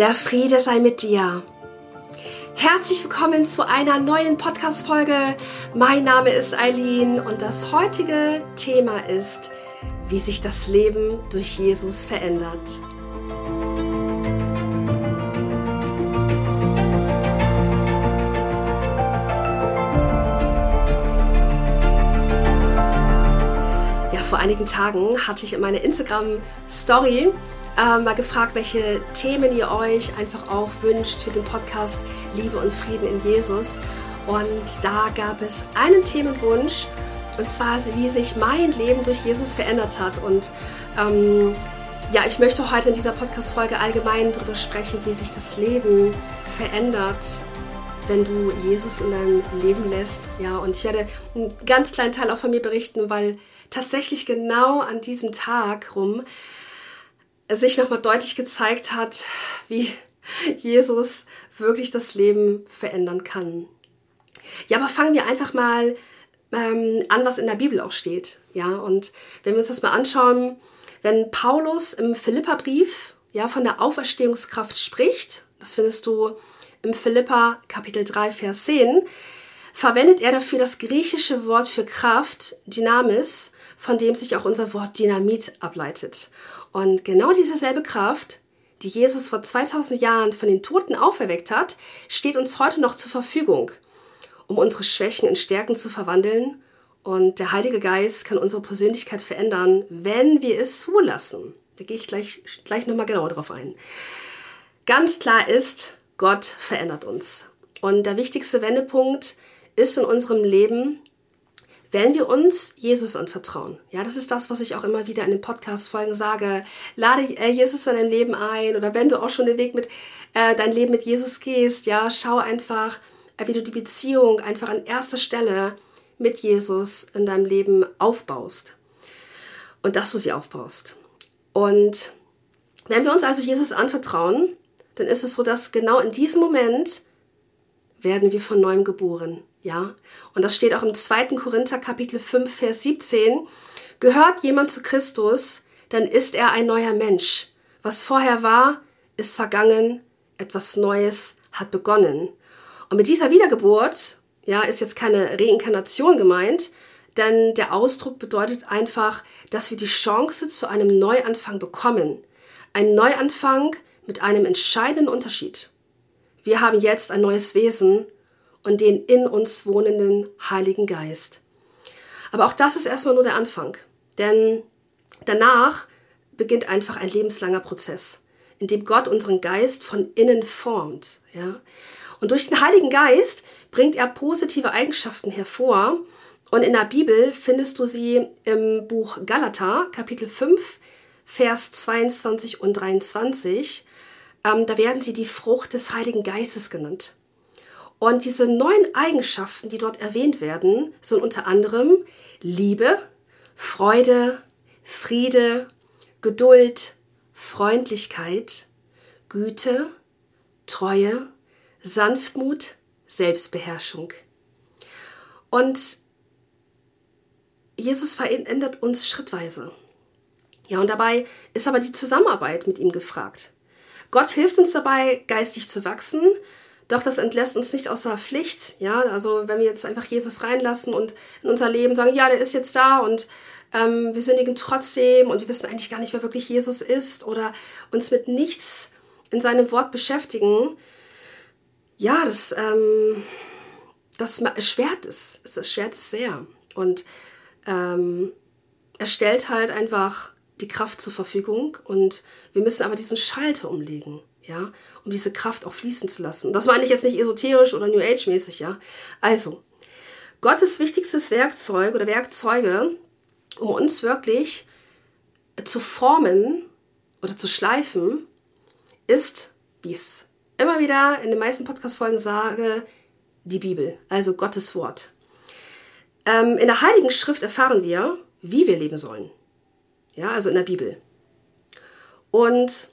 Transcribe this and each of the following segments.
Der Friede sei mit dir. Herzlich willkommen zu einer neuen Podcast-Folge. Mein Name ist Eileen und das heutige Thema ist, wie sich das Leben durch Jesus verändert. Ja, vor einigen Tagen hatte ich in meiner Instagram-Story äh, mal gefragt, welche Themen ihr euch einfach auch wünscht für den Podcast Liebe und Frieden in Jesus. Und da gab es einen Themenwunsch, und zwar, wie sich mein Leben durch Jesus verändert hat. Und ähm, ja, ich möchte heute in dieser Podcast-Folge allgemein darüber sprechen, wie sich das Leben verändert, wenn du Jesus in deinem Leben lässt. Ja, und ich werde einen ganz kleinen Teil auch von mir berichten, weil tatsächlich genau an diesem Tag rum sich nochmal deutlich gezeigt hat, wie Jesus wirklich das Leben verändern kann. Ja, aber fangen wir einfach mal ähm, an, was in der Bibel auch steht. Ja, und wenn wir uns das mal anschauen, wenn Paulus im Philipperbrief ja, von der Auferstehungskraft spricht, das findest du im Philippa Kapitel 3, Vers 10, verwendet er dafür das griechische Wort für Kraft, Dynamis, von dem sich auch unser Wort Dynamit ableitet. Und genau diese selbe Kraft, die Jesus vor 2000 Jahren von den Toten auferweckt hat, steht uns heute noch zur Verfügung, um unsere Schwächen in Stärken zu verwandeln. Und der Heilige Geist kann unsere Persönlichkeit verändern, wenn wir es zulassen. Da gehe ich gleich, gleich nochmal genauer drauf ein. Ganz klar ist, Gott verändert uns. Und der wichtigste Wendepunkt ist in unserem Leben, wenn wir uns Jesus anvertrauen, ja, das ist das, was ich auch immer wieder in den Podcast-Folgen sage, lade äh, Jesus in dein Leben ein oder wenn du auch schon den Weg mit, äh, dein Leben mit Jesus gehst, ja, schau einfach, äh, wie du die Beziehung einfach an erster Stelle mit Jesus in deinem Leben aufbaust. Und dass du sie aufbaust. Und wenn wir uns also Jesus anvertrauen, dann ist es so, dass genau in diesem Moment werden wir von neuem geboren. Ja, und das steht auch im 2. Korinther Kapitel 5, Vers 17. Gehört jemand zu Christus, dann ist er ein neuer Mensch. Was vorher war, ist vergangen, etwas Neues hat begonnen. Und mit dieser Wiedergeburt, ja, ist jetzt keine Reinkarnation gemeint, denn der Ausdruck bedeutet einfach, dass wir die Chance zu einem Neuanfang bekommen. Ein Neuanfang mit einem entscheidenden Unterschied. Wir haben jetzt ein neues Wesen und den in uns wohnenden Heiligen Geist. Aber auch das ist erstmal nur der Anfang, denn danach beginnt einfach ein lebenslanger Prozess, in dem Gott unseren Geist von innen formt. Ja? Und durch den Heiligen Geist bringt er positive Eigenschaften hervor. Und in der Bibel findest du sie im Buch Galater, Kapitel 5, Vers 22 und 23. Ähm, da werden sie die Frucht des Heiligen Geistes genannt. Und diese neuen Eigenschaften, die dort erwähnt werden, sind unter anderem Liebe, Freude, Friede, Geduld, Freundlichkeit, Güte, Treue, Sanftmut, Selbstbeherrschung. Und Jesus verändert uns schrittweise. Ja, und dabei ist aber die Zusammenarbeit mit ihm gefragt. Gott hilft uns dabei, geistig zu wachsen, doch das entlässt uns nicht außer Pflicht. Ja, also wenn wir jetzt einfach Jesus reinlassen und in unser Leben sagen, ja, der ist jetzt da und ähm, wir sündigen trotzdem und wir wissen eigentlich gar nicht, wer wirklich Jesus ist oder uns mit nichts in seinem Wort beschäftigen, ja, das, ähm, das erschwert es. Es erschwert es sehr. Und ähm, er stellt halt einfach die Kraft zur Verfügung und wir müssen aber diesen Schalter umlegen ja, um diese Kraft auch fließen zu lassen. Das meine ich jetzt nicht esoterisch oder New Age mäßig, ja. Also, Gottes wichtigstes Werkzeug oder Werkzeuge, um uns wirklich zu formen oder zu schleifen, ist, wie ich es immer wieder in den meisten Podcast-Folgen sage, die Bibel, also Gottes Wort. Ähm, in der Heiligen Schrift erfahren wir, wie wir leben sollen. Ja, also in der Bibel. Und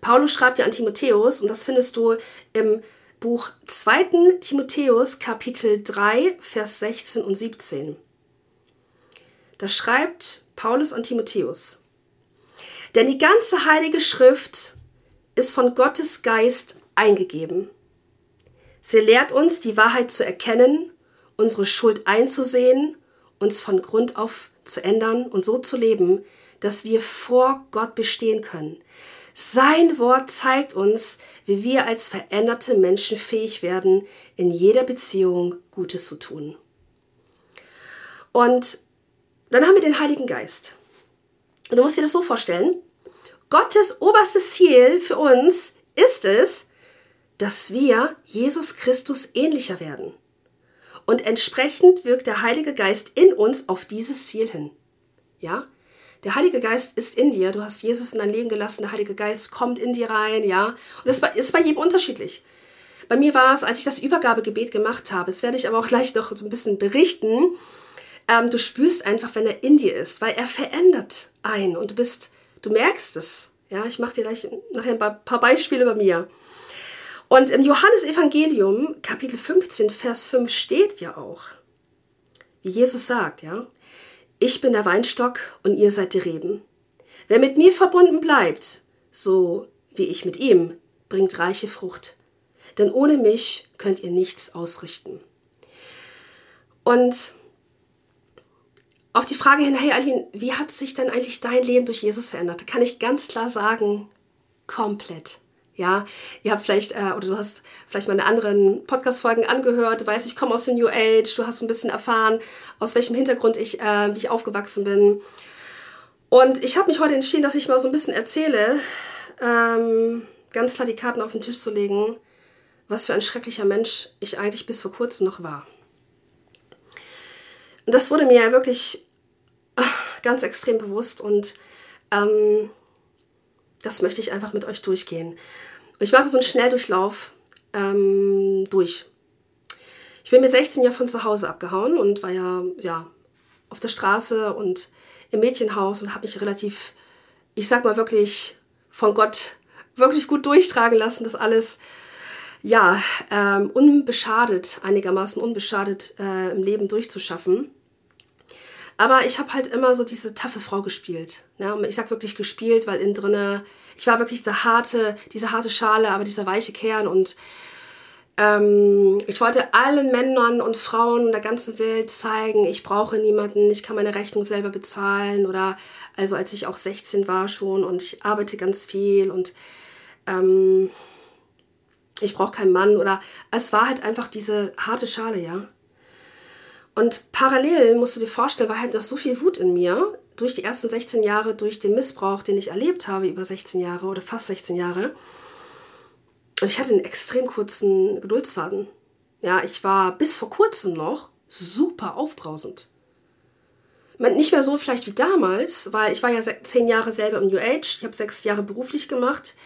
Paulus schreibt ja an Timotheus und das findest du im Buch 2. Timotheus Kapitel 3, Vers 16 und 17. Da schreibt Paulus an Timotheus, denn die ganze heilige Schrift ist von Gottes Geist eingegeben. Sie lehrt uns, die Wahrheit zu erkennen, unsere Schuld einzusehen, uns von Grund auf zu ändern und so zu leben, dass wir vor Gott bestehen können. Sein Wort zeigt uns, wie wir als veränderte Menschen fähig werden, in jeder Beziehung Gutes zu tun. Und dann haben wir den Heiligen Geist. Und du musst dir das so vorstellen, Gottes oberstes Ziel für uns ist es, dass wir Jesus Christus ähnlicher werden. Und entsprechend wirkt der Heilige Geist in uns auf dieses Ziel hin. Ja? Der Heilige Geist ist in dir. Du hast Jesus in dein Leben gelassen. Der Heilige Geist kommt in dir rein. Ja? Und das ist bei jedem unterschiedlich. Bei mir war es, als ich das Übergabegebet gemacht habe, das werde ich aber auch gleich noch so ein bisschen berichten, ähm, du spürst einfach, wenn er in dir ist, weil er verändert ein und du bist, du merkst es. Ja, ich mache dir gleich nachher ein paar Beispiele bei mir. Und im Johannesevangelium, Kapitel 15, Vers 5 steht ja auch, wie Jesus sagt, ja, ich bin der Weinstock und ihr seid die Reben. Wer mit mir verbunden bleibt, so wie ich mit ihm, bringt reiche Frucht. Denn ohne mich könnt ihr nichts ausrichten. Und auf die Frage hin, hey Aline, wie hat sich denn eigentlich dein Leben durch Jesus verändert? Kann ich ganz klar sagen, komplett. Ja, ihr habt vielleicht, äh, oder du hast vielleicht meine anderen Podcast-Folgen angehört, du weißt, ich komme aus dem New Age, du hast ein bisschen erfahren, aus welchem Hintergrund ich, äh, wie ich aufgewachsen bin. Und ich habe mich heute entschieden, dass ich mal so ein bisschen erzähle, ähm, ganz klar die Karten auf den Tisch zu legen, was für ein schrecklicher Mensch ich eigentlich bis vor kurzem noch war. Und das wurde mir ja wirklich ganz extrem bewusst und ähm, das möchte ich einfach mit euch durchgehen. Ich mache so einen Schnelldurchlauf ähm, durch. Ich bin mit 16 Jahren von zu Hause abgehauen und war ja, ja auf der Straße und im Mädchenhaus und habe mich relativ, ich sag mal wirklich von Gott wirklich gut durchtragen lassen, das alles ja, ähm, unbeschadet, einigermaßen unbeschadet äh, im Leben durchzuschaffen. Aber ich habe halt immer so diese taffe Frau gespielt. Ne? Und ich sag wirklich gespielt, weil innen drinne, ich war wirklich diese harte, diese harte Schale, aber dieser weiche Kern und ähm, ich wollte allen Männern und Frauen der ganzen Welt zeigen, ich brauche niemanden, ich kann meine Rechnung selber bezahlen oder also als ich auch 16 war schon und ich arbeite ganz viel und ähm, ich brauche keinen Mann oder es war halt einfach diese harte Schale, ja. Und parallel musst du dir vorstellen, war halt noch so viel Wut in mir durch die ersten 16 Jahre, durch den Missbrauch, den ich erlebt habe über 16 Jahre oder fast 16 Jahre. Und ich hatte einen extrem kurzen Geduldsfaden. Ja, ich war bis vor kurzem noch super aufbrausend. Nicht mehr so vielleicht wie damals, weil ich war ja zehn Jahre selber im New Age. Ich habe sechs Jahre beruflich gemacht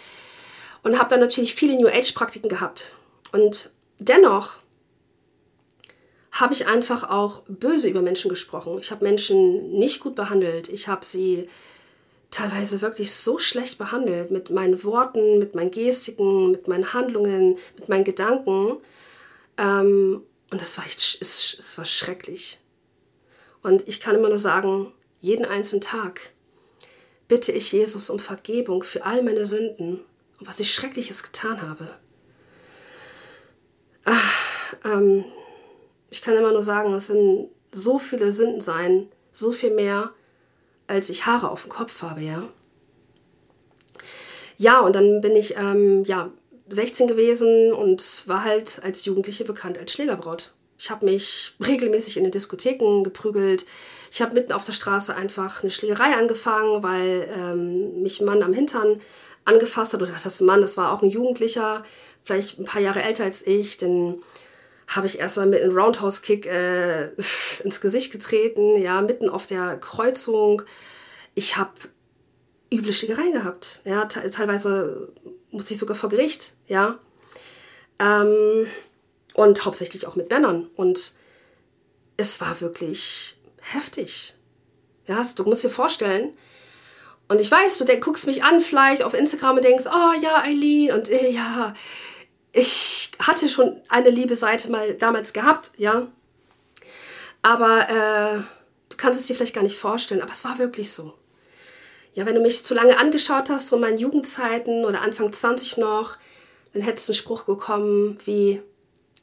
und habe dann natürlich viele New Age-Praktiken gehabt. Und dennoch habe ich einfach auch böse über Menschen gesprochen. Ich habe Menschen nicht gut behandelt. Ich habe sie teilweise wirklich so schlecht behandelt mit meinen Worten, mit meinen Gestiken, mit meinen Handlungen, mit meinen Gedanken. Ähm, und das war, echt, es, es war schrecklich. Und ich kann immer nur sagen, jeden einzelnen Tag bitte ich Jesus um Vergebung für all meine Sünden und was ich Schreckliches getan habe. Ach, ähm, ich kann immer nur sagen, es werden so viele Sünden sein, so viel mehr, als ich Haare auf dem Kopf habe, ja. Ja, und dann bin ich, ähm, ja, 16 gewesen und war halt als Jugendliche bekannt als Schlägerbraut. Ich habe mich regelmäßig in den Diskotheken geprügelt. Ich habe mitten auf der Straße einfach eine Schlägerei angefangen, weil ähm, mich ein Mann am Hintern angefasst hat. Oder was heißt ein Mann? Das war auch ein Jugendlicher, vielleicht ein paar Jahre älter als ich. Denn habe ich erstmal mit einem Roundhouse-Kick äh, ins Gesicht getreten, ja, mitten auf der Kreuzung. Ich habe üble Schlägereien gehabt, ja, teilweise musste ich sogar vor Gericht, ja. Ähm, und hauptsächlich auch mit Männern. Und es war wirklich heftig. Ja, du musst dir vorstellen, und ich weiß, du guckst mich an vielleicht auf Instagram und denkst, oh ja, Eileen, und äh, ja, ich hatte schon eine liebe Seite mal damals gehabt, ja. Aber äh, du kannst es dir vielleicht gar nicht vorstellen, aber es war wirklich so. Ja, wenn du mich zu lange angeschaut hast, so in meinen Jugendzeiten oder Anfang 20 noch, dann hättest du einen Spruch bekommen wie,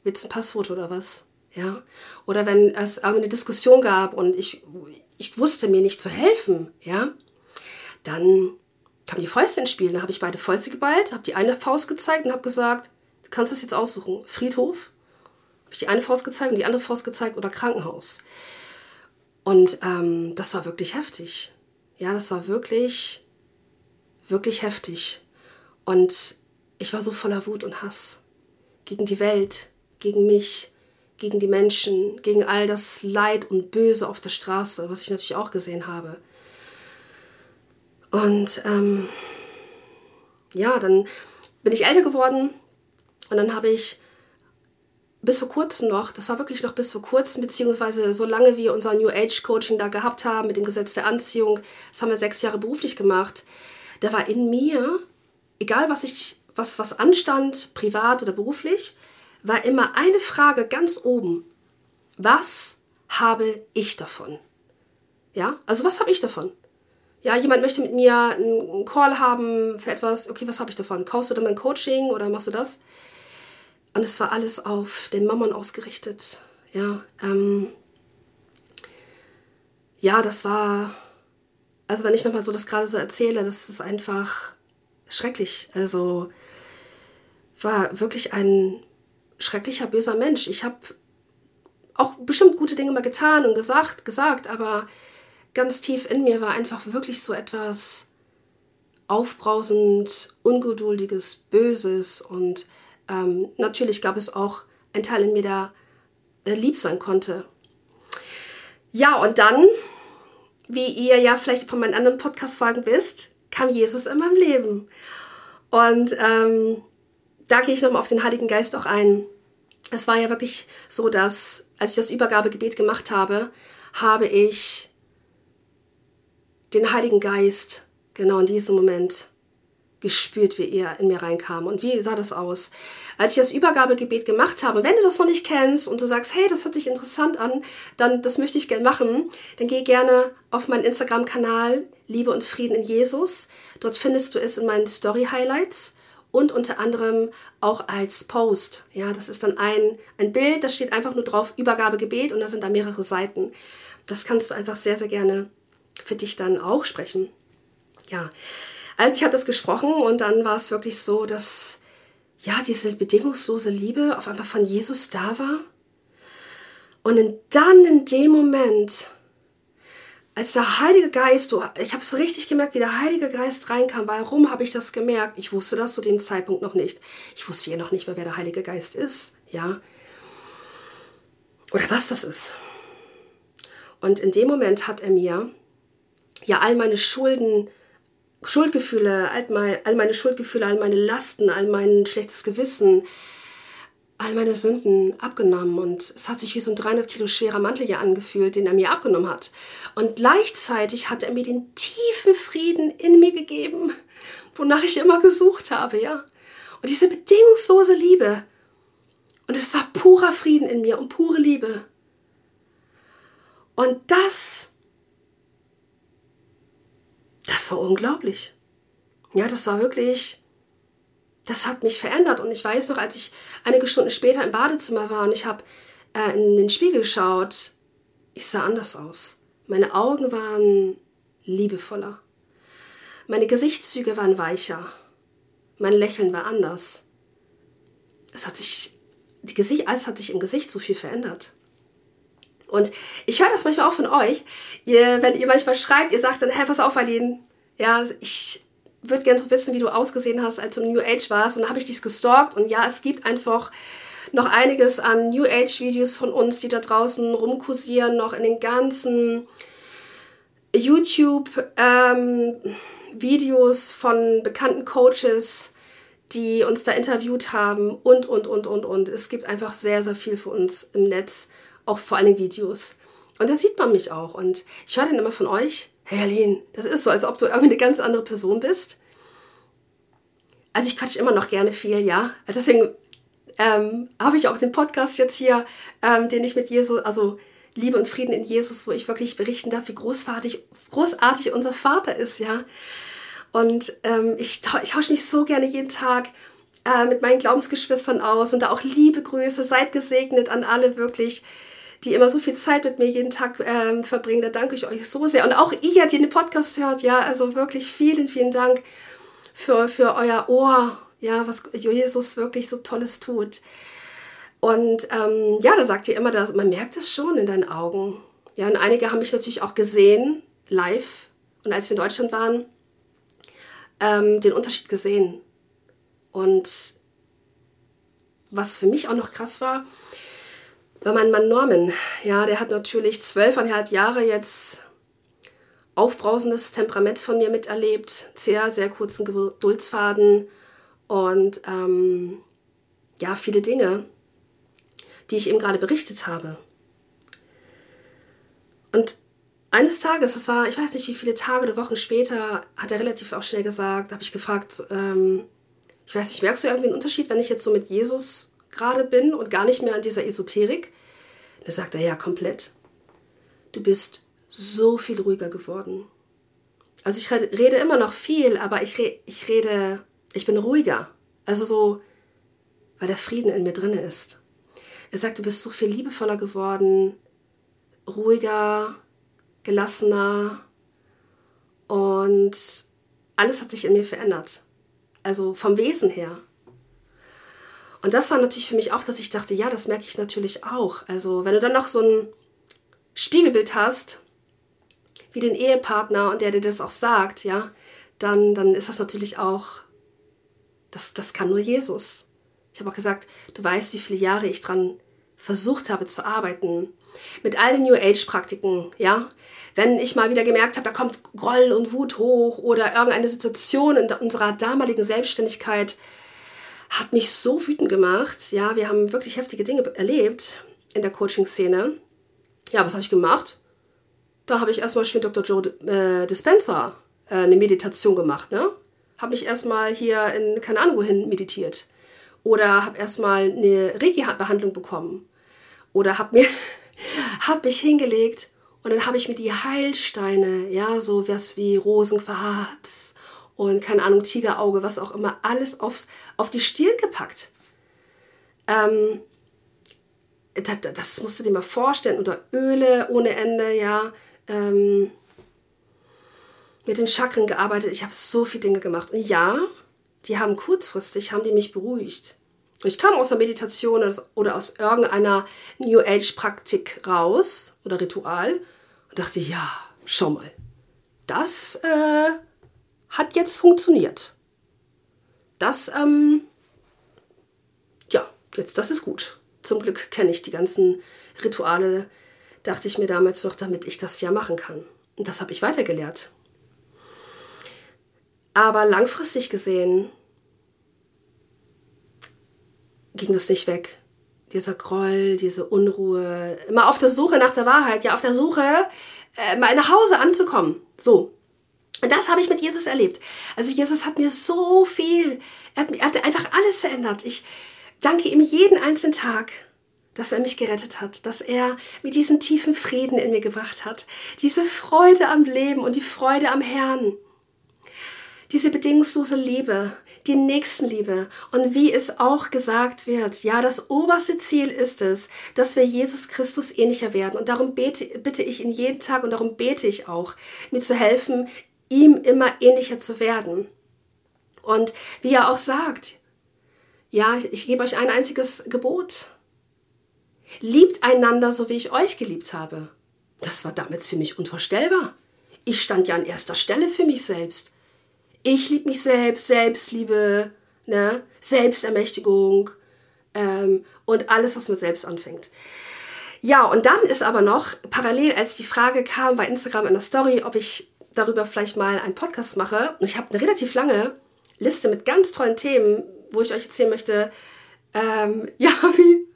willst du ein Passfoto oder was? Ja? Oder wenn es eine Diskussion gab und ich, ich wusste mir nicht zu helfen, ja, dann kam die Fäuste ins Spiel. Dann habe ich beide Fäuste geballt, habe die eine Faust gezeigt und habe gesagt, du kannst es jetzt aussuchen. Friedhof, habe ich die eine Faust gezeigt und die andere Faust gezeigt oder Krankenhaus. Und ähm, das war wirklich heftig. Ja, das war wirklich, wirklich heftig. Und ich war so voller Wut und Hass gegen die Welt, gegen mich, gegen die Menschen, gegen all das Leid und Böse auf der Straße, was ich natürlich auch gesehen habe. Und ähm, ja, dann bin ich älter geworden und dann habe ich bis vor kurzem noch, das war wirklich noch bis vor kurzem, beziehungsweise so lange wir unser New Age Coaching da gehabt haben mit dem Gesetz der Anziehung, das haben wir sechs Jahre beruflich gemacht, da war in mir, egal was ich, was, was anstand, privat oder beruflich, war immer eine Frage ganz oben. Was habe ich davon? Ja, also was habe ich davon? Ja, jemand möchte mit mir einen Call haben für etwas. Okay, was habe ich davon? Kaufst du dann mein Coaching oder machst du das? Und es war alles auf den Mammon ausgerichtet. Ja, ähm, ja, das war, also wenn ich nochmal so das gerade so erzähle, das ist einfach schrecklich. Also war wirklich ein schrecklicher, böser Mensch. Ich habe auch bestimmt gute Dinge mal getan und gesagt, gesagt, aber ganz tief in mir war einfach wirklich so etwas aufbrausend, ungeduldiges, böses und ähm, natürlich gab es auch einen Teil in mir, der, der lieb sein konnte. Ja, und dann, wie ihr ja vielleicht von meinen anderen Podcast-Folgen wisst, kam Jesus in meinem Leben. Und ähm, da gehe ich nochmal auf den Heiligen Geist auch ein. Es war ja wirklich so, dass als ich das Übergabegebet gemacht habe, habe ich den Heiligen Geist genau in diesem Moment gespürt, wie er in mir reinkam. Und wie sah das aus? Als ich das Übergabegebet gemacht habe, wenn du das noch nicht kennst und du sagst, hey, das hört sich interessant an, dann das möchte ich gerne machen, dann geh gerne auf meinen Instagram-Kanal Liebe und Frieden in Jesus. Dort findest du es in meinen Story-Highlights und unter anderem auch als Post. Ja, das ist dann ein, ein Bild, da steht einfach nur drauf Übergabegebet und da sind da mehrere Seiten. Das kannst du einfach sehr, sehr gerne für dich dann auch sprechen. Ja, also ich habe das gesprochen und dann war es wirklich so, dass ja, diese bedingungslose Liebe auf einmal von Jesus da war. Und dann in dem Moment als der Heilige Geist, ich habe es richtig gemerkt, wie der Heilige Geist reinkam. Warum habe ich das gemerkt? Ich wusste das zu dem Zeitpunkt noch nicht. Ich wusste ja noch nicht mehr, wer der Heilige Geist ist, ja. Oder was das ist. Und in dem Moment hat er mir ja all meine Schulden, Schuldgefühle, all meine Schuldgefühle, all meine Lasten, all mein schlechtes Gewissen, all meine Sünden abgenommen und es hat sich wie so ein 300 Kilo schwerer Mantel hier angefühlt, den er mir abgenommen hat. Und gleichzeitig hat er mir den tiefen Frieden in mir gegeben, wonach ich immer gesucht habe, ja. Und diese bedingungslose Liebe. Und es war purer Frieden in mir und pure Liebe. Und das, das war unglaublich. Ja, das war wirklich das hat mich verändert. Und ich weiß noch, als ich einige Stunden später im Badezimmer war und ich habe äh, in den Spiegel geschaut, ich sah anders aus. Meine Augen waren liebevoller. Meine Gesichtszüge waren weicher. Mein Lächeln war anders. Es hat sich, die Gesicht, alles hat sich im Gesicht so viel verändert. Und ich höre das manchmal auch von euch, ihr, wenn ihr manchmal schreibt, ihr sagt dann, hä, pass auf, Aline, ja, ich, würde gerne so wissen, wie du ausgesehen hast, als du im New Age warst. Und dann habe ich dich gestalkt. Und ja, es gibt einfach noch einiges an New Age-Videos von uns, die da draußen rumkursieren, noch in den ganzen YouTube-Videos ähm, von bekannten Coaches, die uns da interviewt haben und, und, und, und, und. Es gibt einfach sehr, sehr viel für uns im Netz, auch vor allem Videos. Und da sieht man mich auch. Und ich höre dann immer von euch, hey Aline, das ist so, als ob du irgendwie eine ganz andere Person bist. Also ich quatsche immer noch gerne viel, ja. Deswegen ähm, habe ich auch den Podcast jetzt hier, ähm, den ich mit Jesus, also Liebe und Frieden in Jesus, wo ich wirklich berichten darf, wie großartig, großartig unser Vater ist, ja. Und ähm, ich, ich tausche mich so gerne jeden Tag äh, mit meinen Glaubensgeschwistern aus und da auch liebe Grüße, seid gesegnet an alle wirklich, die immer so viel Zeit mit mir jeden Tag ähm, verbringen. Da danke ich euch so sehr. Und auch ihr, die den Podcast hört, ja, also wirklich vielen, vielen Dank für, für euer Ohr, ja, was Jesus wirklich so Tolles tut. Und ähm, ja, da sagt ihr immer, dass, man merkt es schon in deinen Augen. Ja, und einige haben mich natürlich auch gesehen, live. Und als wir in Deutschland waren, ähm, den Unterschied gesehen. Und was für mich auch noch krass war, war mein Mann Norman. Ja, der hat natürlich zwölfeinhalb Jahre jetzt aufbrausendes Temperament von mir miterlebt, sehr, sehr kurzen Geduldsfaden und ähm, ja, viele Dinge die ich eben gerade berichtet habe. Und eines Tages, das war, ich weiß nicht wie viele Tage oder Wochen später, hat er relativ auch schnell gesagt, habe ich gefragt, ähm, ich weiß nicht, merkst du irgendwie einen Unterschied, wenn ich jetzt so mit Jesus gerade bin und gar nicht mehr an dieser Esoterik? Da sagt er, ja, komplett. Du bist so viel ruhiger geworden. Also ich rede immer noch viel, aber ich, re ich rede, ich bin ruhiger. Also so, weil der Frieden in mir drin ist. Er sagt, du bist so viel liebevoller geworden, ruhiger, gelassener und alles hat sich in mir verändert. Also vom Wesen her. Und das war natürlich für mich auch, dass ich dachte, ja, das merke ich natürlich auch. Also wenn du dann noch so ein Spiegelbild hast, wie den Ehepartner und der dir das auch sagt, ja, dann, dann ist das natürlich auch, das, das kann nur Jesus. Ich habe auch gesagt, du weißt, wie viele Jahre ich dran versucht habe zu arbeiten. Mit all den New Age-Praktiken, ja. Wenn ich mal wieder gemerkt habe, da kommt Groll und Wut hoch oder irgendeine Situation in unserer damaligen Selbstständigkeit hat mich so wütend gemacht. Ja, wir haben wirklich heftige Dinge erlebt in der Coaching-Szene. Ja, was habe ich gemacht? Da habe ich erstmal schön Dr. Joe äh, Dispenza äh, eine Meditation gemacht, ne? Habe mich erstmal hier in keine Ahnung wohin meditiert oder habe erstmal eine Reiki-Behandlung bekommen oder habe mir hab mich hingelegt und dann habe ich mir die Heilsteine, ja, so was wie Rosenquarz und keine Ahnung, Tigerauge, was auch immer, alles aufs, auf die Stirn gepackt. Ähm, das, das, musst du dir mal vorstellen. Oder Öle ohne Ende, ja. Ähm, mit den Chakren gearbeitet. Ich habe so viele Dinge gemacht. Und ja, die haben kurzfristig, haben die mich beruhigt. Ich kam aus der Meditation oder aus irgendeiner New Age Praktik raus oder Ritual und dachte, ja, schau mal, das äh, hat jetzt funktioniert. Das, ähm, ja, jetzt, das ist gut. Zum Glück kenne ich die ganzen Rituale, dachte ich mir damals doch, damit ich das ja machen kann. Und das habe ich weitergelehrt. Aber langfristig gesehen ging es nicht weg. Dieser Groll, diese Unruhe, immer auf der Suche nach der Wahrheit, ja, auf der Suche, äh, mal nach Hause anzukommen. So. Und das habe ich mit Jesus erlebt. Also Jesus hat mir so viel, er hat, er hat einfach alles verändert. Ich danke ihm jeden einzelnen Tag, dass er mich gerettet hat, dass er mir diesen tiefen Frieden in mir gebracht hat, diese Freude am Leben und die Freude am Herrn, diese bedingungslose Liebe, die Nächstenliebe. Und wie es auch gesagt wird, ja, das oberste Ziel ist es, dass wir Jesus Christus ähnlicher werden. Und darum bete, bitte ich ihn jeden Tag und darum bete ich auch, mir zu helfen, ihm immer ähnlicher zu werden. Und wie er auch sagt, ja, ich gebe euch ein einziges Gebot. Liebt einander, so wie ich euch geliebt habe. Das war damals für mich unvorstellbar. Ich stand ja an erster Stelle für mich selbst ich liebe mich selbst, Selbstliebe, ne? Selbstermächtigung ähm, und alles, was mit selbst anfängt. Ja, und dann ist aber noch parallel, als die Frage kam bei Instagram in der Story, ob ich darüber vielleicht mal einen Podcast mache. Und ich habe eine relativ lange Liste mit ganz tollen Themen, wo ich euch erzählen möchte, ähm, ja, wie,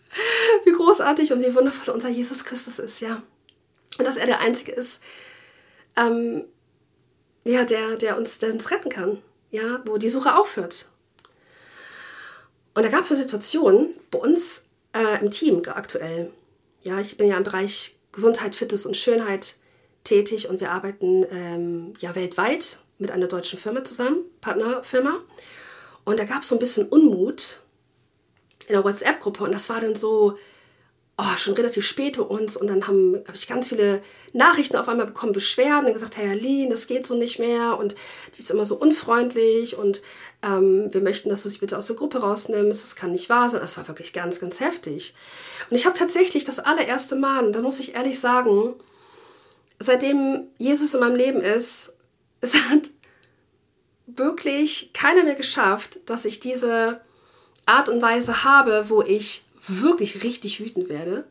wie großartig und wie wundervoll unser Jesus Christus ist, ja. Und dass er der Einzige ist, ähm, ja, der, der, uns, der uns retten kann, ja, wo die Suche aufhört. Und da gab es eine Situation bei uns äh, im Team aktuell. Ja, ich bin ja im Bereich Gesundheit, Fitness und Schönheit tätig und wir arbeiten ähm, ja weltweit mit einer deutschen Firma zusammen, Partnerfirma. Und da gab es so ein bisschen Unmut in der WhatsApp-Gruppe und das war dann so, oh, schon relativ spät bei uns und dann habe hab ich ganz viele Nachrichten auf einmal bekommen, Beschwerden und gesagt, Herr Aline, das geht so nicht mehr und die ist immer so unfreundlich und ähm, wir möchten, dass du sie bitte aus der Gruppe rausnimmst, das kann nicht wahr sein. Das war wirklich ganz, ganz heftig. Und ich habe tatsächlich das allererste Mal, und da muss ich ehrlich sagen, seitdem Jesus in meinem Leben ist, es hat wirklich keiner mehr geschafft, dass ich diese Art und Weise habe, wo ich wirklich richtig wütend werde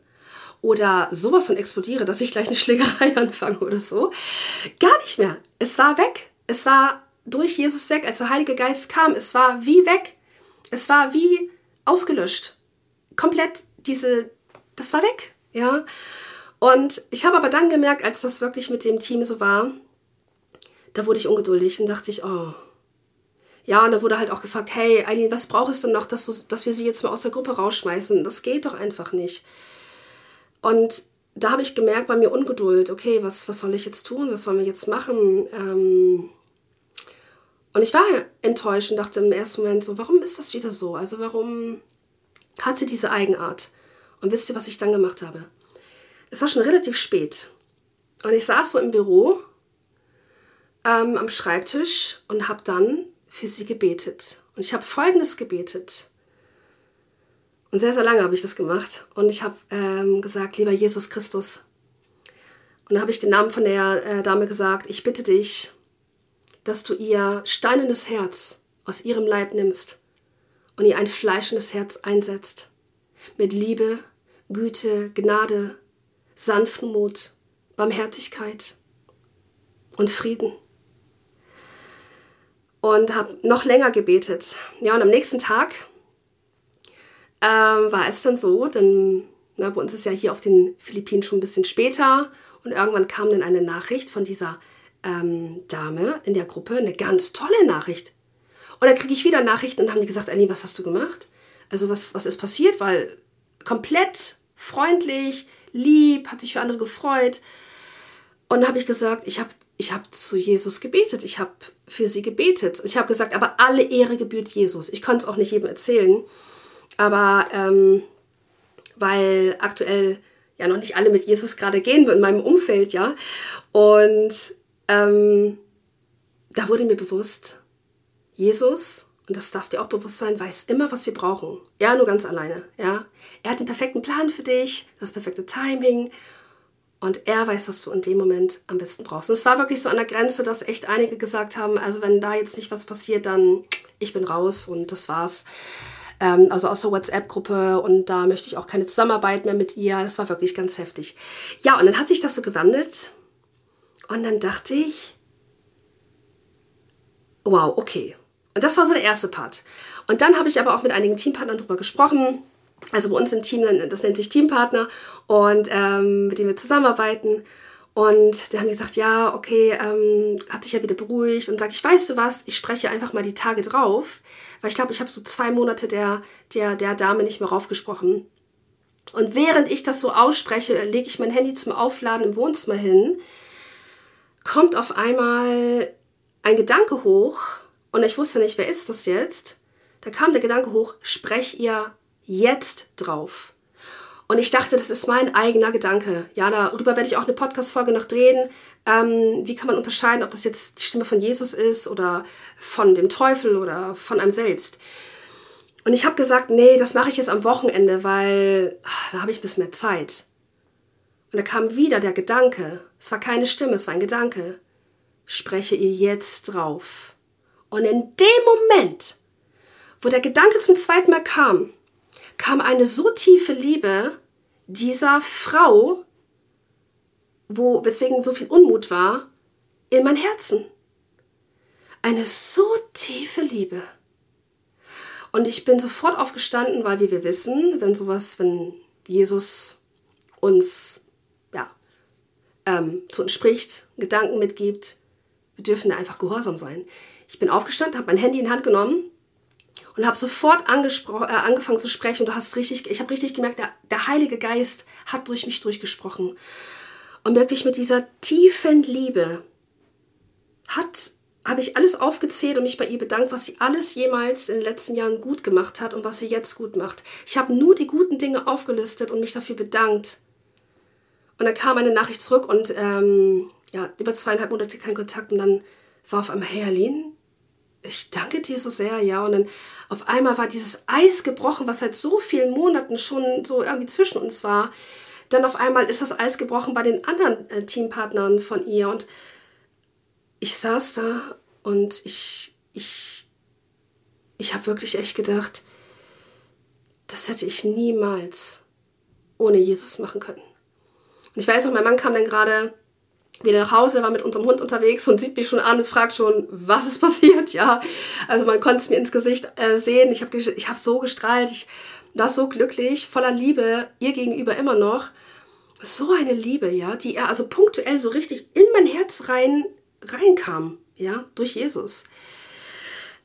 oder sowas von explodiere, dass ich gleich eine Schlägerei anfange oder so. Gar nicht mehr. Es war weg. Es war durch Jesus weg, als der Heilige Geist kam. Es war wie weg. Es war wie ausgelöscht. Komplett diese, das war weg. Ja. Und ich habe aber dann gemerkt, als das wirklich mit dem Team so war, da wurde ich ungeduldig und dachte ich, oh. Ja, und da wurde halt auch gefragt, hey, Eileen, was brauchst du denn noch, dass, du, dass wir sie jetzt mal aus der Gruppe rausschmeißen? Das geht doch einfach nicht. Und da habe ich gemerkt, bei mir Ungeduld, okay, was, was soll ich jetzt tun? Was sollen wir jetzt machen? Ähm und ich war enttäuscht und dachte im ersten Moment so, warum ist das wieder so? Also warum hat sie diese Eigenart? Und wisst ihr, was ich dann gemacht habe? Es war schon relativ spät. Und ich saß so im Büro ähm, am Schreibtisch und habe dann für sie gebetet. Und ich habe Folgendes gebetet. Und sehr, sehr lange habe ich das gemacht. Und ich habe ähm, gesagt, lieber Jesus Christus. Und dann habe ich den Namen von der äh, Dame gesagt, ich bitte dich, dass du ihr steinernes Herz aus ihrem Leib nimmst und ihr ein fleischendes Herz einsetzt. Mit Liebe, Güte, Gnade, Sanftmut, Barmherzigkeit und Frieden. Und habe noch länger gebetet. Ja, und am nächsten Tag ähm, war es dann so, denn na, bei uns ist ja hier auf den Philippinen schon ein bisschen später und irgendwann kam dann eine Nachricht von dieser ähm, Dame in der Gruppe, eine ganz tolle Nachricht. Und dann kriege ich wieder Nachrichten und haben die gesagt, Annie, was hast du gemacht? Also was, was ist passiert? Weil komplett freundlich, lieb, hat sich für andere gefreut. Und habe ich gesagt, ich habe ich hab zu Jesus gebetet, ich habe für sie gebetet. Ich habe gesagt, aber alle Ehre gebührt Jesus. Ich konnte es auch nicht jedem erzählen, aber ähm, weil aktuell ja noch nicht alle mit Jesus gerade gehen in meinem Umfeld, ja. Und ähm, da wurde mir bewusst, Jesus, und das darf dir auch bewusst sein, weiß immer, was wir brauchen. Er nur ganz alleine. Ja? Er hat den perfekten Plan für dich, das perfekte Timing. Und er weiß, was du in dem Moment am besten brauchst. Und es war wirklich so an der Grenze, dass echt einige gesagt haben, also wenn da jetzt nicht was passiert, dann ich bin raus und das war's. Ähm, also aus der WhatsApp-Gruppe und da möchte ich auch keine Zusammenarbeit mehr mit ihr. Das war wirklich ganz heftig. Ja, und dann hat sich das so gewandelt und dann dachte ich, wow, okay. Und das war so der erste Part. Und dann habe ich aber auch mit einigen Teampartnern darüber gesprochen. Also bei uns im Team, das nennt sich Teampartner und ähm, mit denen wir zusammenarbeiten. Und die haben gesagt, ja, okay, ähm, hat sich ja wieder beruhigt und sagt, ich weißt du was, ich spreche einfach mal die Tage drauf, weil ich glaube, ich habe so zwei Monate der, der, der Dame nicht mehr raufgesprochen. Und während ich das so ausspreche, lege ich mein Handy zum Aufladen im Wohnzimmer hin kommt auf einmal ein Gedanke hoch und ich wusste nicht, wer ist das jetzt. Da kam der Gedanke hoch, sprech ihr jetzt drauf. Und ich dachte, das ist mein eigener Gedanke. Ja, darüber werde ich auch eine Podcast-Folge noch drehen. Ähm, wie kann man unterscheiden, ob das jetzt die Stimme von Jesus ist oder von dem Teufel oder von einem selbst? Und ich habe gesagt, nee, das mache ich jetzt am Wochenende, weil ach, da habe ich ein bisschen mehr Zeit. Und da kam wieder der Gedanke, es war keine Stimme, es war ein Gedanke, spreche ihr jetzt drauf. Und in dem Moment, wo der Gedanke zum zweiten Mal kam, kam eine so tiefe Liebe dieser Frau, wo, weswegen so viel Unmut war, in mein Herzen. Eine so tiefe Liebe. Und ich bin sofort aufgestanden, weil wie wir wissen, wenn sowas, wenn Jesus uns ähm, zu uns spricht, Gedanken mitgibt. Wir dürfen da einfach gehorsam sein. Ich bin aufgestanden, habe mein Handy in die Hand genommen und habe sofort äh, angefangen zu sprechen. Du hast richtig, ich habe richtig gemerkt, der, der Heilige Geist hat durch mich durchgesprochen. Und wirklich mit dieser tiefen Liebe hat habe ich alles aufgezählt und mich bei ihr bedankt, was sie alles jemals in den letzten Jahren gut gemacht hat und was sie jetzt gut macht. Ich habe nur die guten Dinge aufgelistet und mich dafür bedankt. Und dann kam eine Nachricht zurück und ähm, ja, über zweieinhalb Monate kein Kontakt und dann war auf einmal, hey Aline, ich danke dir so sehr, ja. Und dann auf einmal war dieses Eis gebrochen, was seit so vielen Monaten schon so irgendwie zwischen uns war. Dann auf einmal ist das Eis gebrochen bei den anderen äh, Teampartnern von ihr und ich saß da und ich, ich, ich habe wirklich echt gedacht, das hätte ich niemals ohne Jesus machen können. Und ich weiß noch, mein Mann kam dann gerade wieder nach Hause, war mit unserem Hund unterwegs und sieht mich schon an und fragt schon, was ist passiert? Ja, also man konnte es mir ins Gesicht äh, sehen. Ich habe ich hab so gestrahlt, ich war so glücklich, voller Liebe, ihr gegenüber immer noch. So eine Liebe, ja, die er also punktuell so richtig in mein Herz rein reinkam, ja, durch Jesus.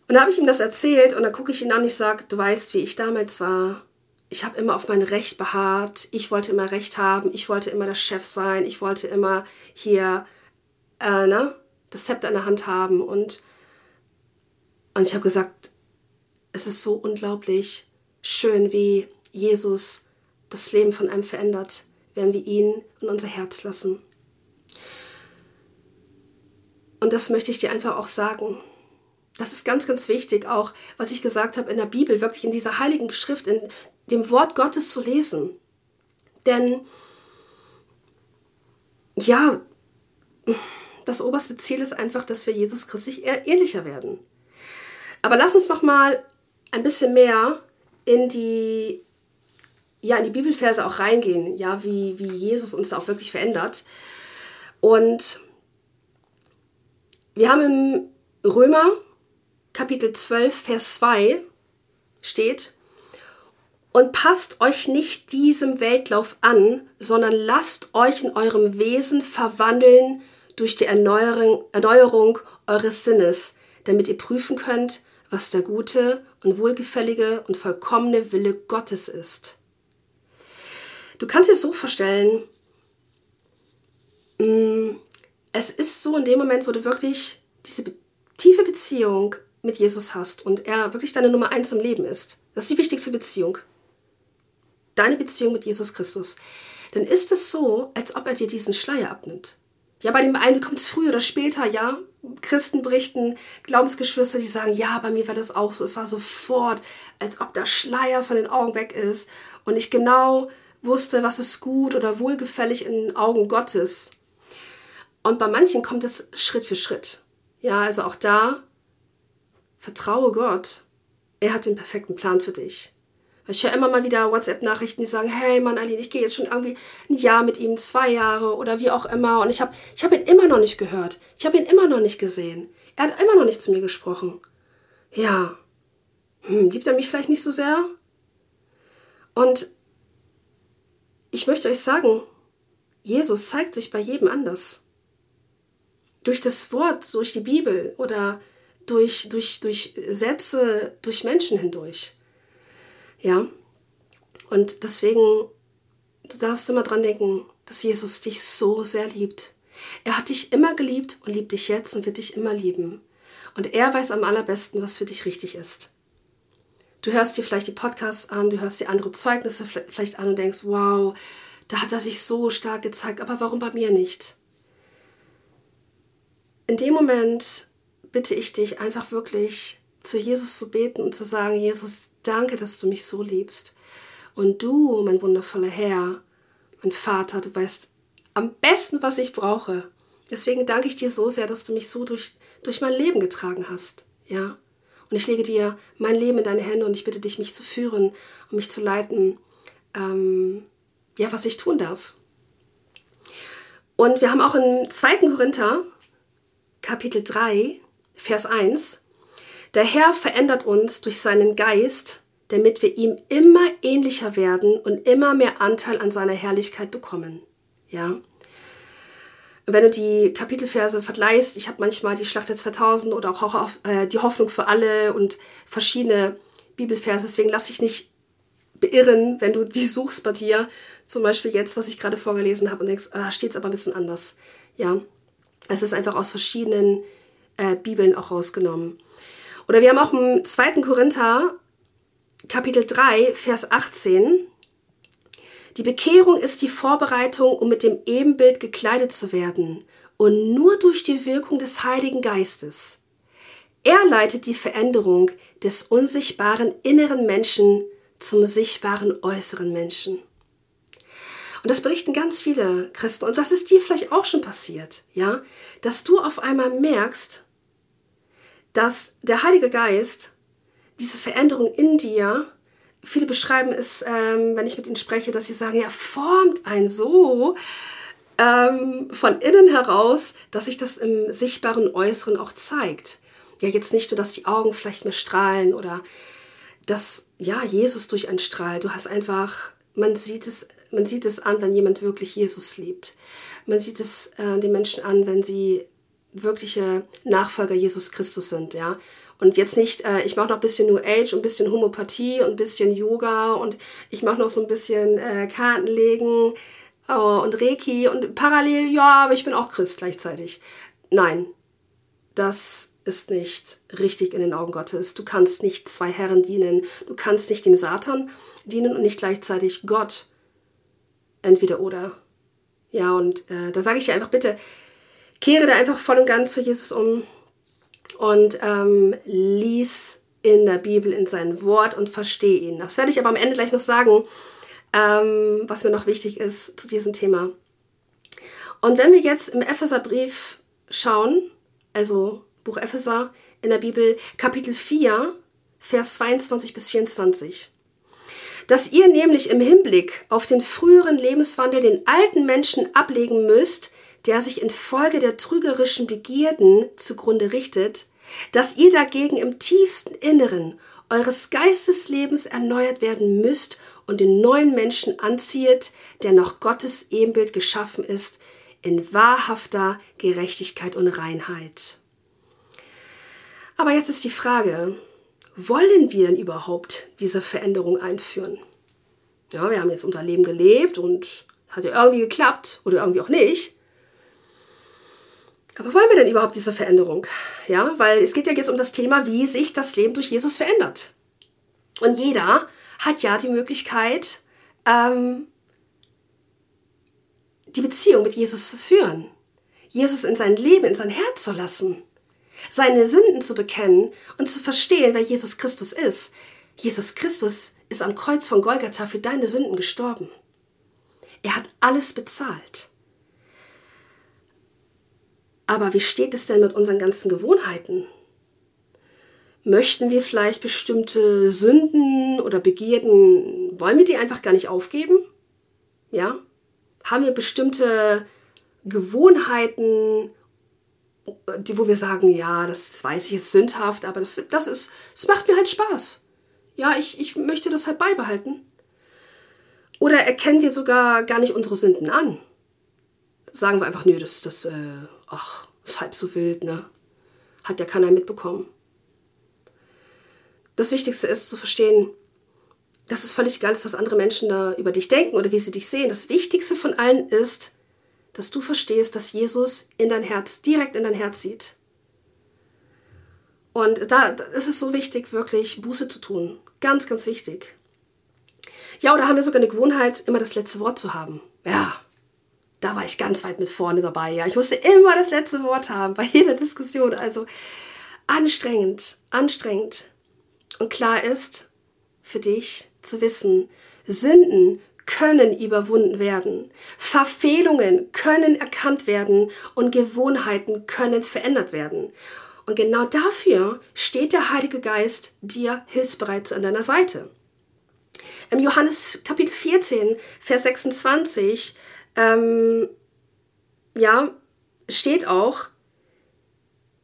Und da habe ich ihm das erzählt und dann gucke ich ihn an und ich sage, du weißt, wie ich damals war. Ich habe immer auf mein Recht beharrt. Ich wollte immer Recht haben. Ich wollte immer der Chef sein. Ich wollte immer hier äh, ne, das Zepter in der Hand haben. Und, und ich habe gesagt, es ist so unglaublich schön, wie Jesus das Leben von einem verändert, wenn wir ihn in unser Herz lassen. Und das möchte ich dir einfach auch sagen. Das ist ganz, ganz wichtig, auch was ich gesagt habe in der Bibel, wirklich in dieser heiligen Schrift, in dem Wort Gottes zu lesen. Denn ja, das oberste Ziel ist einfach, dass wir Jesus Christus ähnlicher werden. Aber lass uns noch mal ein bisschen mehr in die ja in die Bibelverse auch reingehen, ja, wie wie Jesus uns da auch wirklich verändert. Und wir haben im Römer Kapitel 12, Vers 2 steht, und passt euch nicht diesem Weltlauf an, sondern lasst euch in eurem Wesen verwandeln durch die Erneuerung, Erneuerung eures Sinnes, damit ihr prüfen könnt, was der gute und wohlgefällige und vollkommene Wille Gottes ist. Du kannst dir so vorstellen, mm, es ist so in dem Moment, wo du wirklich diese tiefe Beziehung mit Jesus hast und er wirklich deine Nummer eins im Leben ist. Das ist die wichtigste Beziehung. Deine Beziehung mit Jesus Christus. Dann ist es so, als ob er dir diesen Schleier abnimmt. Ja, bei dem einen kommt es früher oder später, ja. Christen berichten, Glaubensgeschwister, die sagen, ja, bei mir war das auch so. Es war sofort, als ob der Schleier von den Augen weg ist und ich genau wusste, was ist gut oder wohlgefällig in den Augen Gottes. Und bei manchen kommt es Schritt für Schritt. Ja, also auch da, vertraue Gott. Er hat den perfekten Plan für dich. Ich höre immer mal wieder WhatsApp-Nachrichten, die sagen, hey Mann, Aline, ich gehe jetzt schon irgendwie ein Jahr mit ihm, zwei Jahre oder wie auch immer. Und ich habe ich hab ihn immer noch nicht gehört. Ich habe ihn immer noch nicht gesehen. Er hat immer noch nicht zu mir gesprochen. Ja, hm, liebt er mich vielleicht nicht so sehr? Und ich möchte euch sagen, Jesus zeigt sich bei jedem anders durch das Wort, durch die Bibel oder durch, durch, durch Sätze, durch Menschen hindurch. Ja. Und deswegen, du darfst immer dran denken, dass Jesus dich so sehr liebt. Er hat dich immer geliebt und liebt dich jetzt und wird dich immer lieben. Und er weiß am allerbesten, was für dich richtig ist. Du hörst dir vielleicht die Podcasts an, du hörst dir andere Zeugnisse vielleicht an und denkst, wow, da hat er sich so stark gezeigt, aber warum bei mir nicht? in dem Moment bitte ich dich einfach wirklich zu Jesus zu beten und zu sagen, Jesus, danke, dass du mich so liebst. Und du, mein wundervoller Herr, mein Vater, du weißt am besten, was ich brauche. Deswegen danke ich dir so sehr, dass du mich so durch, durch mein Leben getragen hast. Ja. Und ich lege dir mein Leben in deine Hände und ich bitte dich, mich zu führen und mich zu leiten, ähm, ja, was ich tun darf. Und wir haben auch im 2. Korinther Kapitel 3, Vers 1. Der Herr verändert uns durch seinen Geist, damit wir ihm immer ähnlicher werden und immer mehr Anteil an seiner Herrlichkeit bekommen. Ja. wenn du die Kapitelverse vergleichst, ich habe manchmal die Schlacht der 2000 oder auch äh, die Hoffnung für alle und verschiedene Bibelverse, deswegen lass dich nicht beirren, wenn du die suchst bei dir. Zum Beispiel jetzt, was ich gerade vorgelesen habe und denkst, ah, steht es aber ein bisschen anders. Ja, es ist einfach aus verschiedenen äh, Bibeln auch rausgenommen. Oder wir haben auch im 2. Korinther, Kapitel 3, Vers 18. Die Bekehrung ist die Vorbereitung, um mit dem Ebenbild gekleidet zu werden und nur durch die Wirkung des Heiligen Geistes. Er leitet die Veränderung des unsichtbaren inneren Menschen zum sichtbaren äußeren Menschen. Und das berichten ganz viele Christen. Und das ist dir vielleicht auch schon passiert, ja? Dass du auf einmal merkst, dass der Heilige Geist diese Veränderung in dir, viele beschreiben es, ähm, wenn ich mit ihnen spreche, dass sie sagen, er formt einen so ähm, von innen heraus, dass sich das im sichtbaren Äußeren auch zeigt. Ja, jetzt nicht nur, dass die Augen vielleicht mehr strahlen oder dass ja Jesus durch einen strahlt. Du hast einfach, man sieht es, man sieht es an, wenn jemand wirklich Jesus liebt. Man sieht es äh, den Menschen an, wenn sie wirkliche Nachfolger Jesus Christus sind, ja. Und jetzt nicht, äh, ich mache noch ein bisschen New Age und ein bisschen Homöopathie und ein bisschen Yoga und ich mache noch so ein bisschen äh, Kartenlegen äh, und Reiki und parallel, ja, aber ich bin auch Christ gleichzeitig. Nein, das ist nicht richtig in den Augen Gottes. Du kannst nicht zwei Herren dienen. Du kannst nicht dem Satan dienen und nicht gleichzeitig Gott. Entweder oder. Ja, und äh, da sage ich dir einfach bitte, kehre da einfach voll und ganz zu Jesus um und ähm, lies in der Bibel, in sein Wort und verstehe ihn. Das werde ich aber am Ende gleich noch sagen, ähm, was mir noch wichtig ist zu diesem Thema. Und wenn wir jetzt im Epheserbrief schauen, also Buch Epheser in der Bibel, Kapitel 4, Vers 22 bis 24. Dass ihr nämlich im Hinblick auf den früheren Lebenswandel den alten Menschen ablegen müsst, der sich infolge der trügerischen Begierden zugrunde richtet, dass ihr dagegen im tiefsten Inneren eures Geisteslebens erneuert werden müsst und den neuen Menschen anzieht, der nach Gottes Ebenbild geschaffen ist, in wahrhafter Gerechtigkeit und Reinheit. Aber jetzt ist die Frage, wollen wir denn überhaupt diese Veränderung einführen? Ja, wir haben jetzt unser Leben gelebt und hat ja irgendwie geklappt oder irgendwie auch nicht. Aber wollen wir denn überhaupt diese Veränderung? Ja, weil es geht ja jetzt um das Thema, wie sich das Leben durch Jesus verändert. Und jeder hat ja die Möglichkeit, ähm, die Beziehung mit Jesus zu führen. Jesus in sein Leben, in sein Herz zu lassen seine Sünden zu bekennen und zu verstehen, wer Jesus Christus ist. Jesus Christus ist am Kreuz von Golgatha für deine Sünden gestorben. Er hat alles bezahlt. Aber wie steht es denn mit unseren ganzen Gewohnheiten? Möchten wir vielleicht bestimmte Sünden oder Begierden, wollen wir die einfach gar nicht aufgeben? Ja? Haben wir bestimmte Gewohnheiten die, wo wir sagen, ja, das weiß ich, ist sündhaft, aber das, das ist, es macht mir halt Spaß. Ja, ich, ich möchte das halt beibehalten. Oder erkennen wir sogar gar nicht unsere Sünden an. Sagen wir einfach, nö, das, das, äh, ach, ist halb so wild, ne? Hat ja keiner mitbekommen. Das Wichtigste ist zu verstehen, dass es völlig egal ist, was andere Menschen da über dich denken oder wie sie dich sehen. Das Wichtigste von allen ist, dass du verstehst, dass Jesus in dein Herz, direkt in dein Herz sieht. Und da ist es so wichtig, wirklich Buße zu tun. Ganz, ganz wichtig. Ja, oder haben wir sogar eine Gewohnheit, immer das letzte Wort zu haben. Ja, da war ich ganz weit mit vorne dabei. Ja, ich musste immer das letzte Wort haben bei jeder Diskussion. Also anstrengend, anstrengend. Und klar ist für dich zu wissen, Sünden können überwunden werden. Verfehlungen können erkannt werden und Gewohnheiten können verändert werden. Und genau dafür steht der Heilige Geist dir hilfsbereit an deiner Seite. Im Johannes Kapitel 14, Vers 26, ähm, ja, steht auch,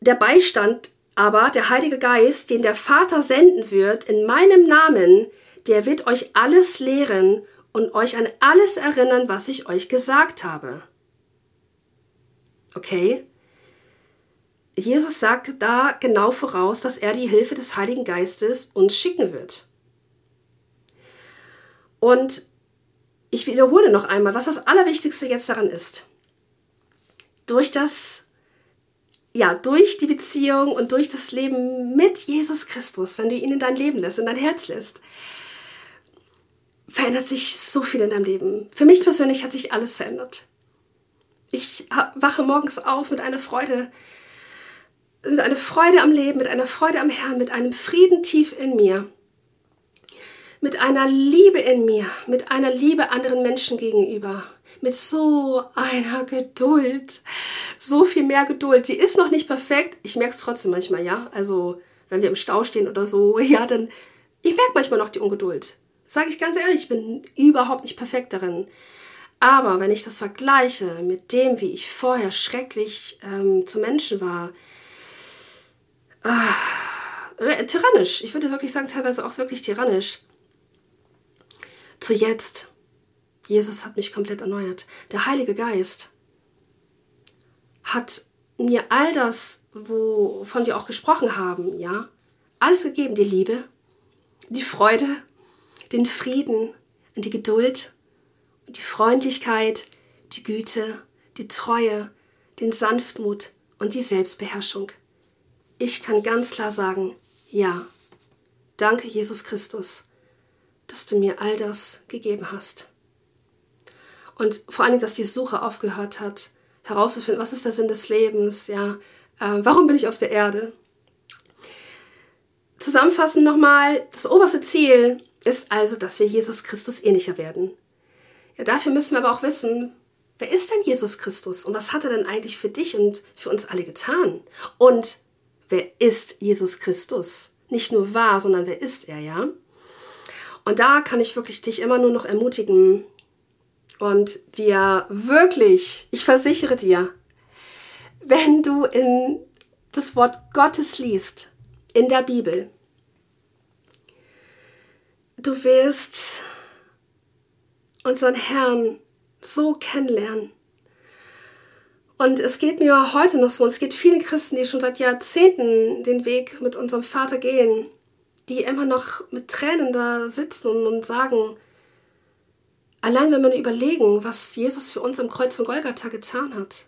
der Beistand aber, der Heilige Geist, den der Vater senden wird in meinem Namen, der wird euch alles lehren und euch an alles erinnern, was ich euch gesagt habe. Okay? Jesus sagt da genau voraus, dass er die Hilfe des Heiligen Geistes uns schicken wird. Und ich wiederhole noch einmal, was das Allerwichtigste jetzt daran ist. Durch das, ja, durch die Beziehung und durch das Leben mit Jesus Christus, wenn du ihn in dein Leben lässt, in dein Herz lässt, verändert sich so viel in deinem Leben. Für mich persönlich hat sich alles verändert. Ich wache morgens auf mit einer Freude, mit einer Freude am Leben, mit einer Freude am Herrn, mit einem Frieden tief in mir, mit einer Liebe in mir, mit einer Liebe anderen Menschen gegenüber, mit so einer Geduld, so viel mehr Geduld. Sie ist noch nicht perfekt, ich merke es trotzdem manchmal, ja. Also wenn wir im Stau stehen oder so, ja, dann ich merke manchmal noch die Ungeduld. Sage ich ganz ehrlich, ich bin überhaupt nicht perfekt darin. Aber wenn ich das vergleiche mit dem, wie ich vorher schrecklich ähm, zu Menschen war, äh, tyrannisch, ich würde wirklich sagen, teilweise auch wirklich tyrannisch, zu jetzt. Jesus hat mich komplett erneuert. Der Heilige Geist hat mir all das, wovon wir auch gesprochen haben, ja, alles gegeben, die Liebe, die Freude, den Frieden die Geduld die Freundlichkeit, die Güte, die Treue, den Sanftmut und die Selbstbeherrschung. Ich kann ganz klar sagen, ja, danke Jesus Christus, dass du mir all das gegeben hast. Und vor allem, dass die Suche aufgehört hat, herauszufinden, was ist der Sinn des Lebens, ja, äh, warum bin ich auf der Erde. Zusammenfassend nochmal, das oberste Ziel ist also, dass wir Jesus Christus ähnlicher werden. Ja, dafür müssen wir aber auch wissen, wer ist denn Jesus Christus und was hat er denn eigentlich für dich und für uns alle getan? Und wer ist Jesus Christus? Nicht nur wahr, sondern wer ist er, ja? Und da kann ich wirklich dich immer nur noch ermutigen und dir wirklich, ich versichere dir, wenn du in das Wort Gottes liest, in der Bibel, du wirst unseren Herrn so kennenlernen. Und es geht mir heute noch so, es geht vielen Christen, die schon seit Jahrzehnten den Weg mit unserem Vater gehen, die immer noch mit Tränen da sitzen und sagen, allein wenn wir überlegen, was Jesus für uns am Kreuz von Golgatha getan hat,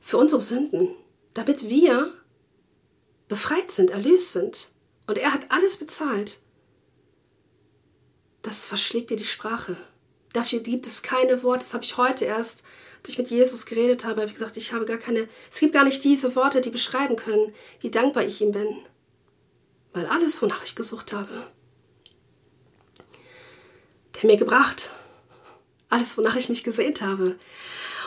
für unsere Sünden, damit wir befreit sind, erlöst sind. Und er hat alles bezahlt das verschlägt dir die Sprache. Dafür gibt es keine Worte. Das habe ich heute erst, als ich mit Jesus geredet habe, habe ich gesagt, ich habe gar keine, es gibt gar nicht diese Worte, die beschreiben können, wie dankbar ich ihm bin. Weil alles, wonach ich gesucht habe, der mir gebracht. Alles, wonach ich mich gesehnt habe.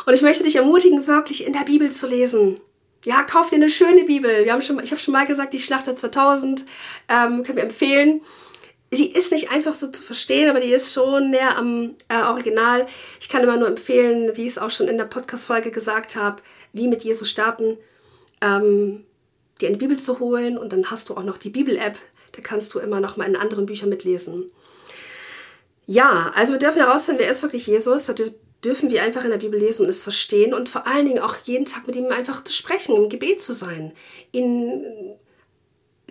Und ich möchte dich ermutigen, wirklich in der Bibel zu lesen. Ja, kauf dir eine schöne Bibel. Wir haben schon, ich habe schon mal gesagt, die Schlachter 2000 ähm, können wir empfehlen sie ist nicht einfach so zu verstehen, aber die ist schon näher am äh, Original. Ich kann immer nur empfehlen, wie ich es auch schon in der Podcast-Folge gesagt habe, wie mit Jesus starten, ähm, dir eine Bibel zu holen und dann hast du auch noch die Bibel-App, da kannst du immer noch mal in anderen Büchern mitlesen. Ja, also wir dürfen herausfinden, wer ist wirklich Jesus. Da dürfen wir einfach in der Bibel lesen und es verstehen und vor allen Dingen auch jeden Tag mit ihm einfach zu sprechen, im Gebet zu sein, ihn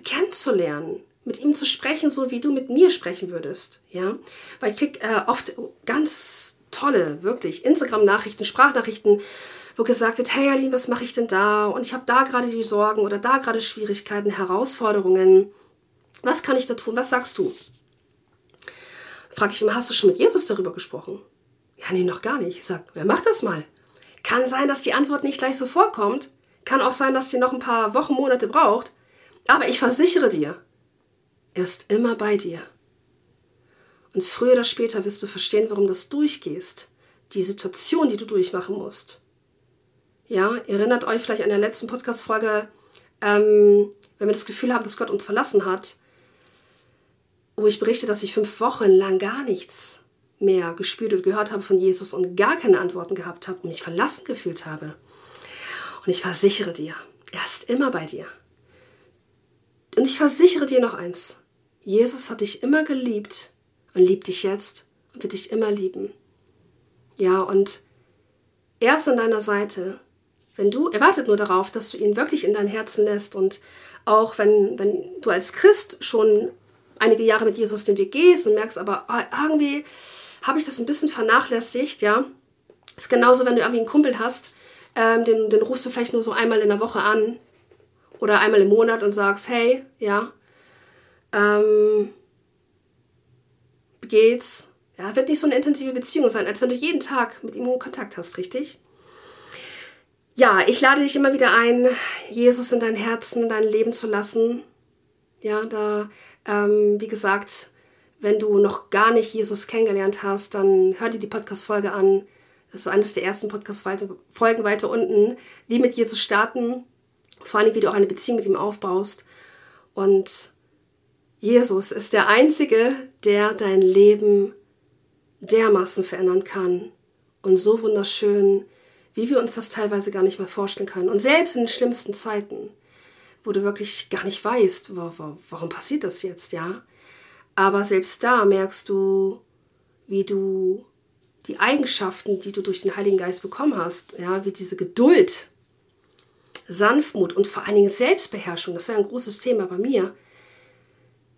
kennenzulernen mit ihm zu sprechen, so wie du mit mir sprechen würdest. Ja? Weil ich kriege äh, oft ganz tolle, wirklich Instagram-Nachrichten, Sprachnachrichten, wo gesagt wird, hey Aline, was mache ich denn da? Und ich habe da gerade die Sorgen oder da gerade Schwierigkeiten, Herausforderungen. Was kann ich da tun? Was sagst du? Frage ich immer, hast du schon mit Jesus darüber gesprochen? Ja, nee, noch gar nicht. Ich sage, wer macht das mal? Kann sein, dass die Antwort nicht gleich so vorkommt. Kann auch sein, dass die noch ein paar Wochen, Monate braucht. Aber ich versichere dir, er ist immer bei dir. Und früher oder später wirst du verstehen, warum das durchgehst. Die Situation, die du durchmachen musst. Ja, erinnert euch vielleicht an der letzten Podcast-Folge, ähm, wenn wir das Gefühl haben, dass Gott uns verlassen hat, wo ich berichte, dass ich fünf Wochen lang gar nichts mehr gespürt und gehört habe von Jesus und gar keine Antworten gehabt habe und mich verlassen gefühlt habe. Und ich versichere dir, er ist immer bei dir. Und ich versichere dir noch eins, Jesus hat dich immer geliebt und liebt dich jetzt und wird dich immer lieben. Ja, und er ist an deiner Seite Wenn du, er wartet nur darauf, dass du ihn wirklich in dein Herzen lässt und auch wenn, wenn du als Christ schon einige Jahre mit Jesus den Weg gehst und merkst aber, ah, irgendwie habe ich das ein bisschen vernachlässigt, ja. Ist genauso, wenn du irgendwie einen Kumpel hast, ähm, den, den rufst du vielleicht nur so einmal in der Woche an oder einmal im Monat und sagst, hey, ja, ähm, geht's? Ja, wird nicht so eine intensive Beziehung sein, als wenn du jeden Tag mit ihm Kontakt hast, richtig? Ja, ich lade dich immer wieder ein, Jesus in dein Herzen, in dein Leben zu lassen. Ja, da, ähm, wie gesagt, wenn du noch gar nicht Jesus kennengelernt hast, dann hör dir die Podcast-Folge an. Das ist eines der ersten Podcast-Folgen weiter unten. Wie mit Jesus starten. Vor allem, wie du auch eine Beziehung mit ihm aufbaust. Und Jesus ist der Einzige, der dein Leben dermaßen verändern kann. Und so wunderschön, wie wir uns das teilweise gar nicht mehr vorstellen können. Und selbst in den schlimmsten Zeiten, wo du wirklich gar nicht weißt, warum passiert das jetzt, ja. Aber selbst da merkst du, wie du die Eigenschaften, die du durch den Heiligen Geist bekommen hast, ja, wie diese Geduld, Sanftmut und vor allen Dingen Selbstbeherrschung, das war ein großes Thema bei mir,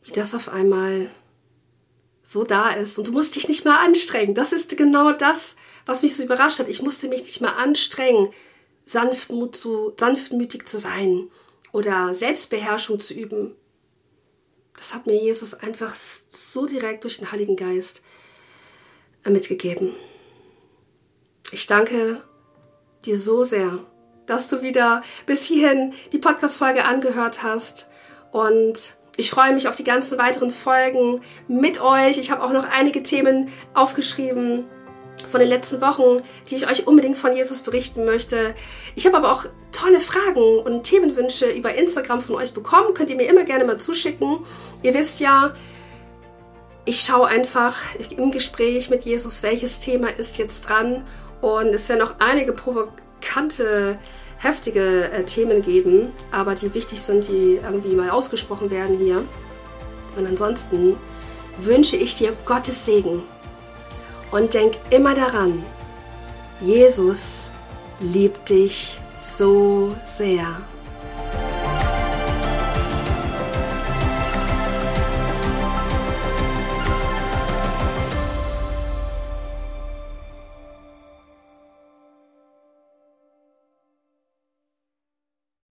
wie das auf einmal so da ist und du musst dich nicht mal anstrengen. Das ist genau das, was mich so überrascht hat. Ich musste mich nicht mal anstrengen, Sanftmut zu, sanftmütig zu sein oder Selbstbeherrschung zu üben. Das hat mir Jesus einfach so direkt durch den Heiligen Geist äh, mitgegeben. Ich danke dir so sehr, dass du wieder bis hierhin die Podcast-Folge angehört hast und ich freue mich auf die ganzen weiteren Folgen mit euch. Ich habe auch noch einige Themen aufgeschrieben, von den letzten Wochen, die ich euch unbedingt von Jesus berichten möchte. Ich habe aber auch tolle Fragen und Themenwünsche über Instagram von euch bekommen. Könnt ihr mir immer gerne mal zuschicken. Ihr wisst ja, ich schaue einfach im Gespräch mit Jesus, welches Thema ist jetzt dran. Und es werden noch einige provokante, heftige äh, Themen geben, aber die wichtig sind, die irgendwie mal ausgesprochen werden hier. Und ansonsten wünsche ich dir Gottes Segen und denk immer daran, Jesus liebt dich so sehr.